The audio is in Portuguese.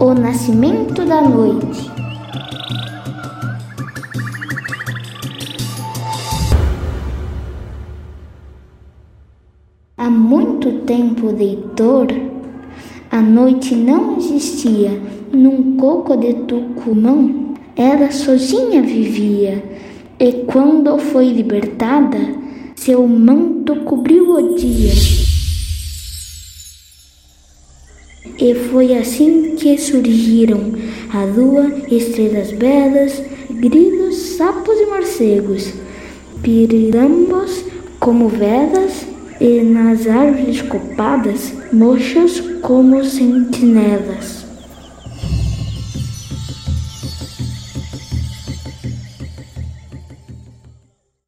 O nascimento da noite. Há muito tempo, Deitor, a noite não existia. Num coco de Tucumã, ela sozinha vivia. E quando foi libertada, seu manto cobriu o dia. E foi assim que surgiram a lua, estrelas belas, grilos, sapos e morcegos, pirirambos como velas e nas árvores copadas, mochos como sentinelas.